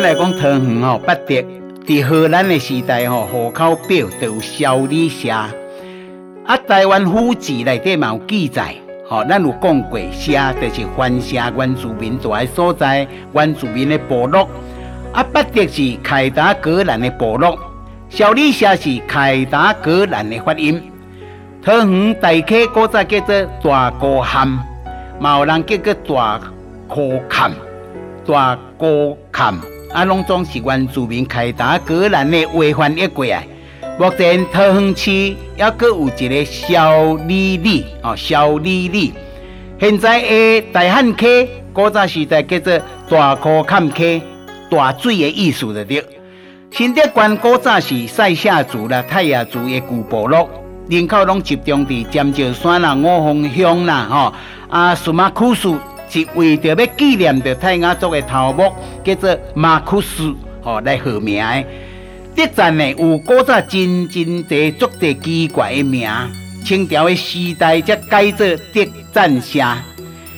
来讲桃园吼，八德伫荷兰的时代吼，户口表都有小李社。啊，台湾府志内底嘛有记载，吼，咱有讲过社，就是番社原住民住的所在，原住民的部落。啊，八德是凯达格兰的部落，小李社是凯达格兰的发音。桃园大溪古早叫做大高坎，嘛有人叫做大柯坎、大高坎，啊，拢总是原住民凯达格兰的话翻译过来。目前桃园市还阁有一个小李里，哦，小李里。现在的大汉溪古早时代叫做大柯坎溪，大水的意思就对。新德县古早是赛夏族啦、泰雅族的旧部落。人口拢集中伫尖石山啦、五峰乡啦，吼啊，什么库斯是为着要纪念着泰雅族的头目，叫做马库斯，吼来号名的。德赞呢有古早真真侪足侪奇怪的名，清朝的时代才改做德赞社。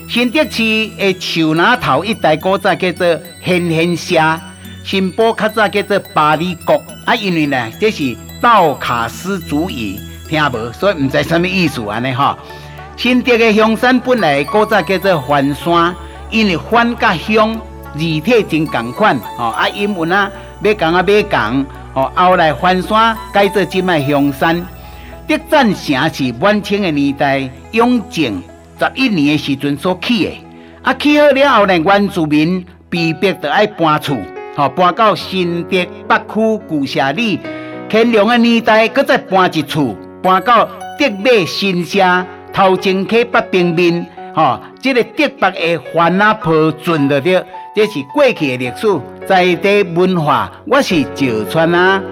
新德市的树林头一带古早叫做贤贤社，新埔较早叫做巴里国，啊，因为呢这是道卡斯主义。听无，所以唔知什么意思安尼哈。新德的香山本来古早叫做番山，因为番甲香字体真共款，哦啊英文啊，要讲啊要讲，哦后来番山改做今麦香山。德赞城是晚清的年代，永靖十一年的时阵所起的，啊起好了后呢，原住民被逼得爱搬厝，哦搬到新德北区旧社里，乾隆的年代，搁再搬一厝。搬到德美新社头前溪北平面，吼、哦，这个德北的番仔坡圳的对，这是过去的历史，在地文化，我是石川啊。